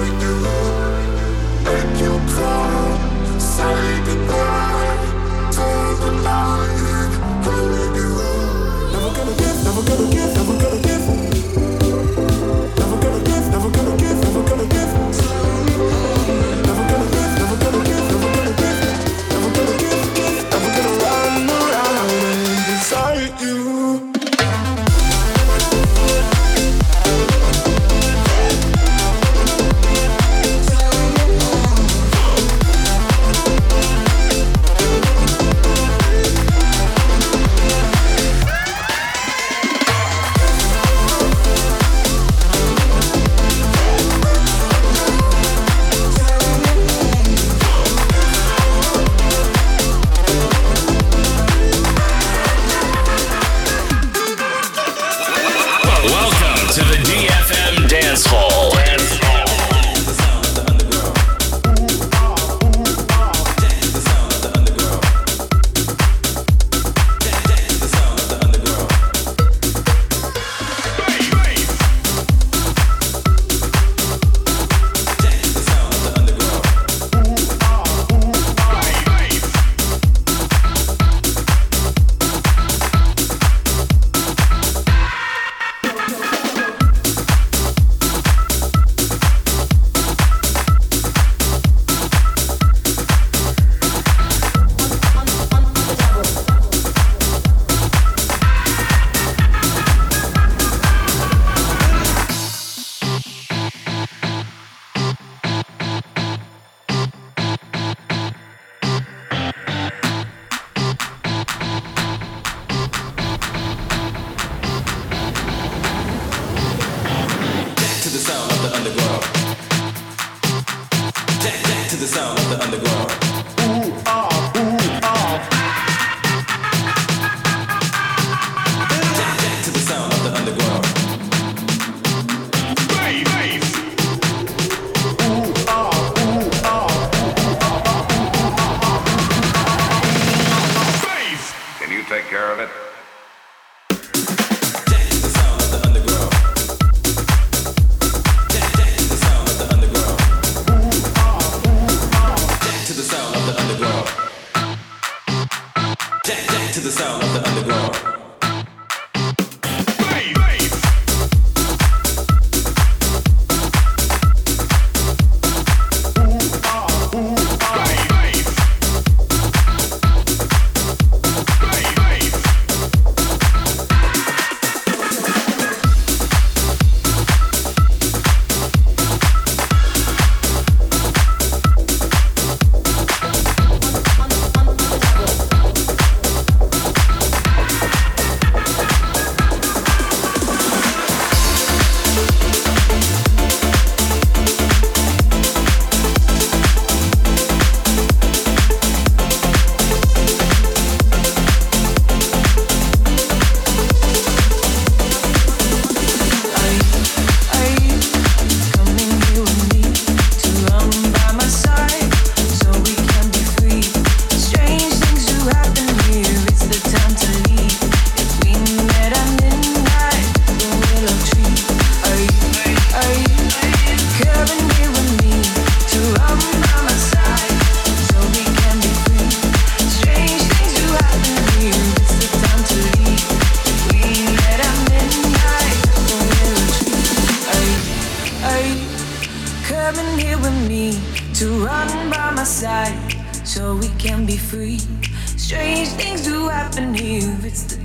we do.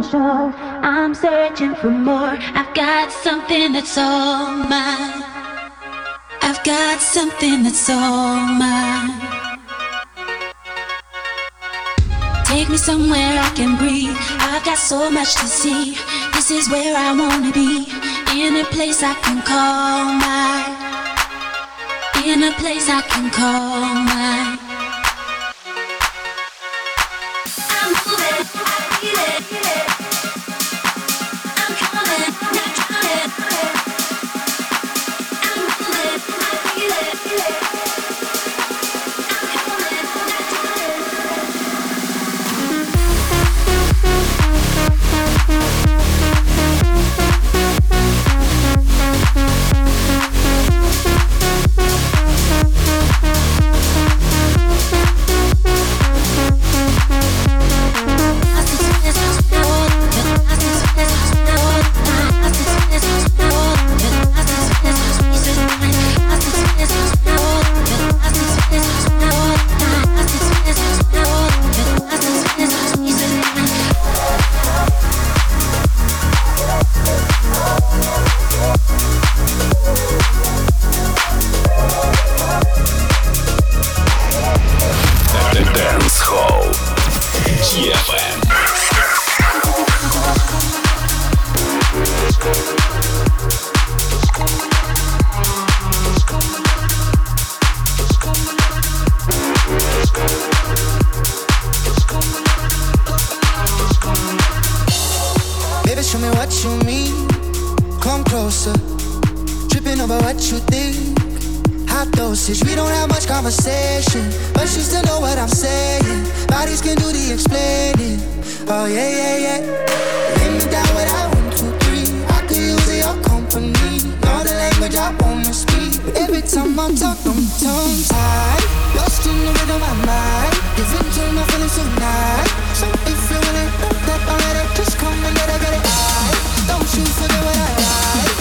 I'm unsure. I'm searching for more. I've got something that's all mine. I've got something that's all mine. Take me somewhere I can breathe. I've got so much to see. This is where I wanna be. In a place I can call mine. In a place I can call mine. Show me what you mean. Come closer. Tripping over what you think. High dosage. We don't have much conversation, but you still know what I'm saying. Bodies can do the explaining. Oh yeah yeah yeah. Lay me down without one two three. I could use your company. Know the language I wanna speak. Every time I talk, I'm tongue tied. Lost in the rhythm of my mind. Give to my feelings tonight. So if you wanna, that already. Come and let gotta it. Don't you forget what I like.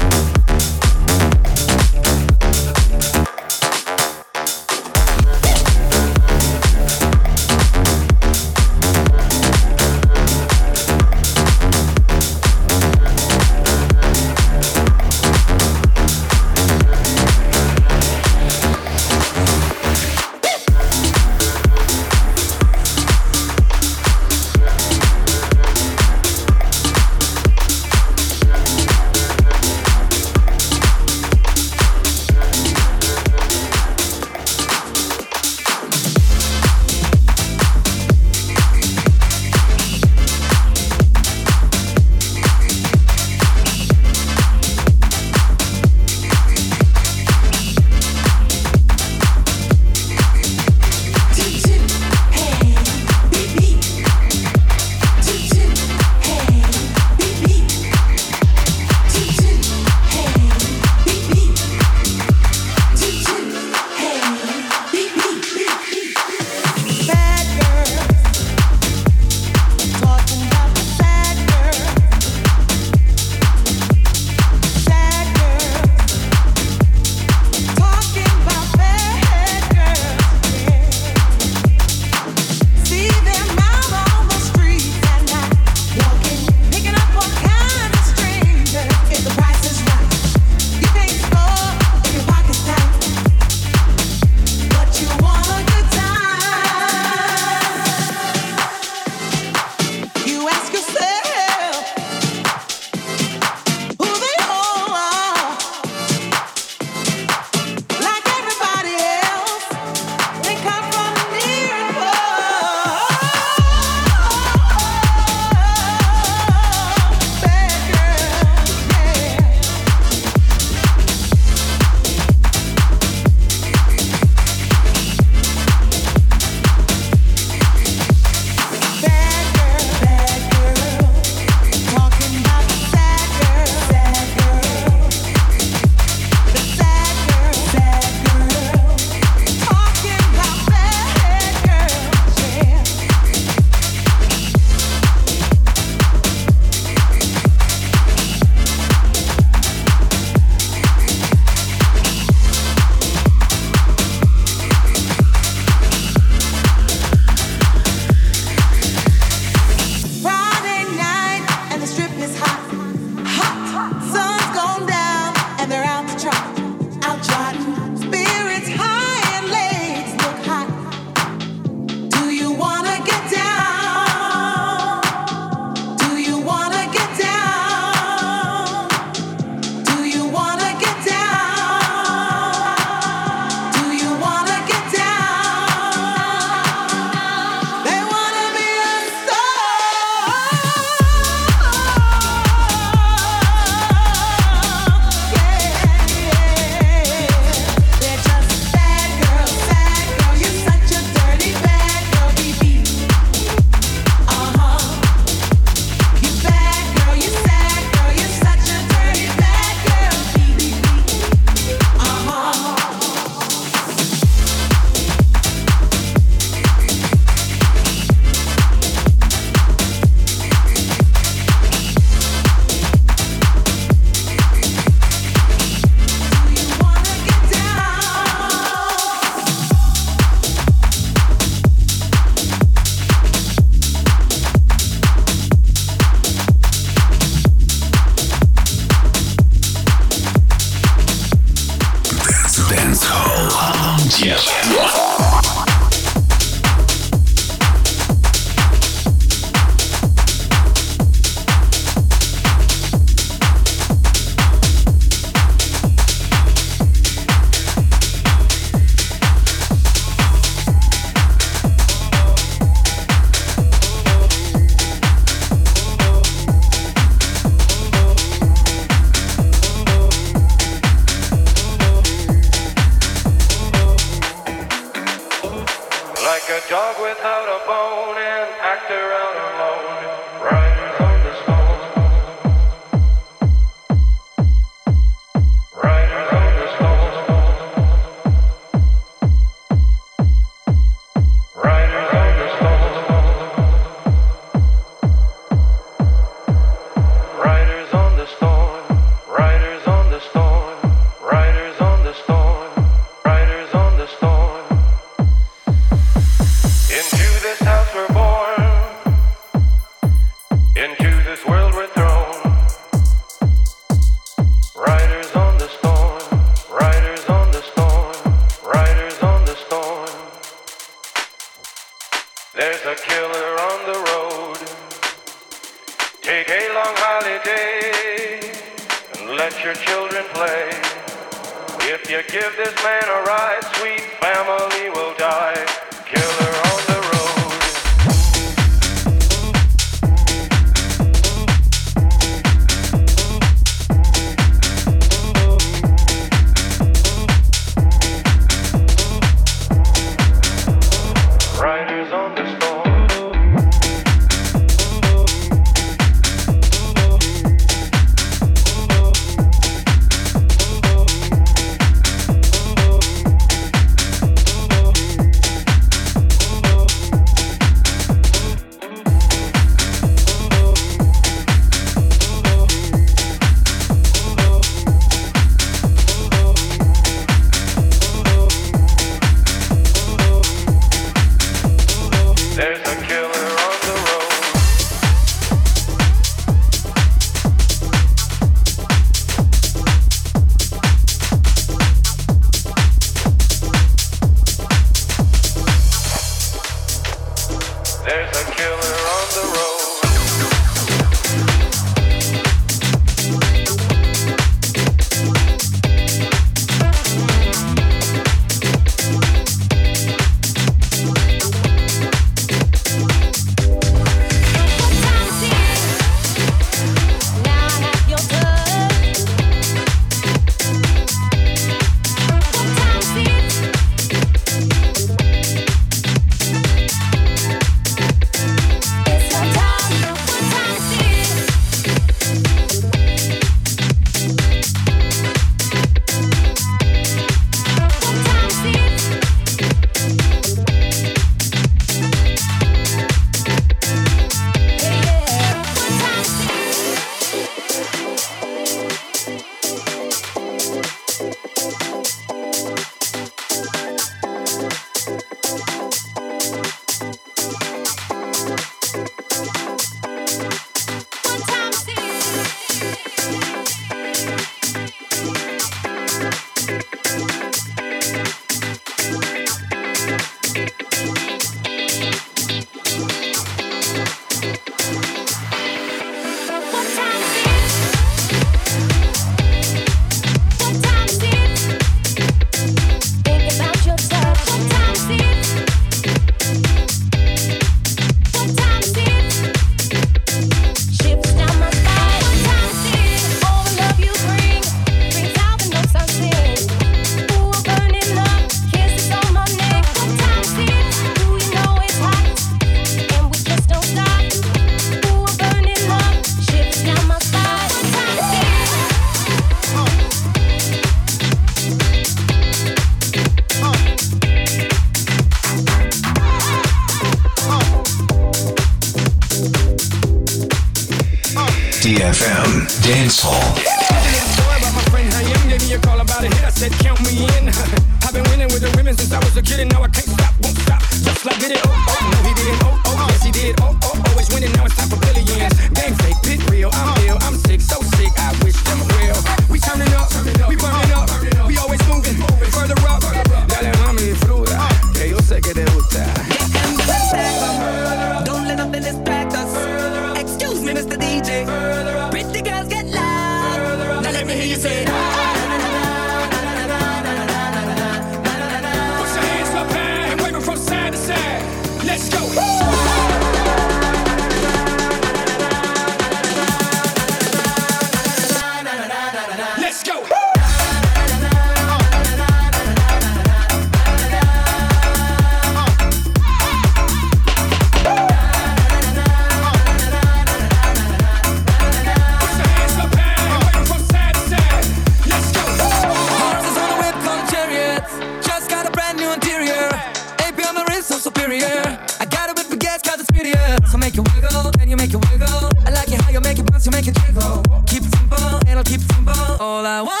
all I want.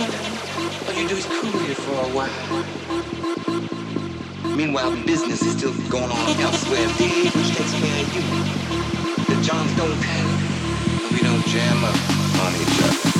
All you do is cool here for a while. Meanwhile, business is still going on elsewhere, Dave, which takes care of you. The Johns don't panic, and we don't jam up on each other.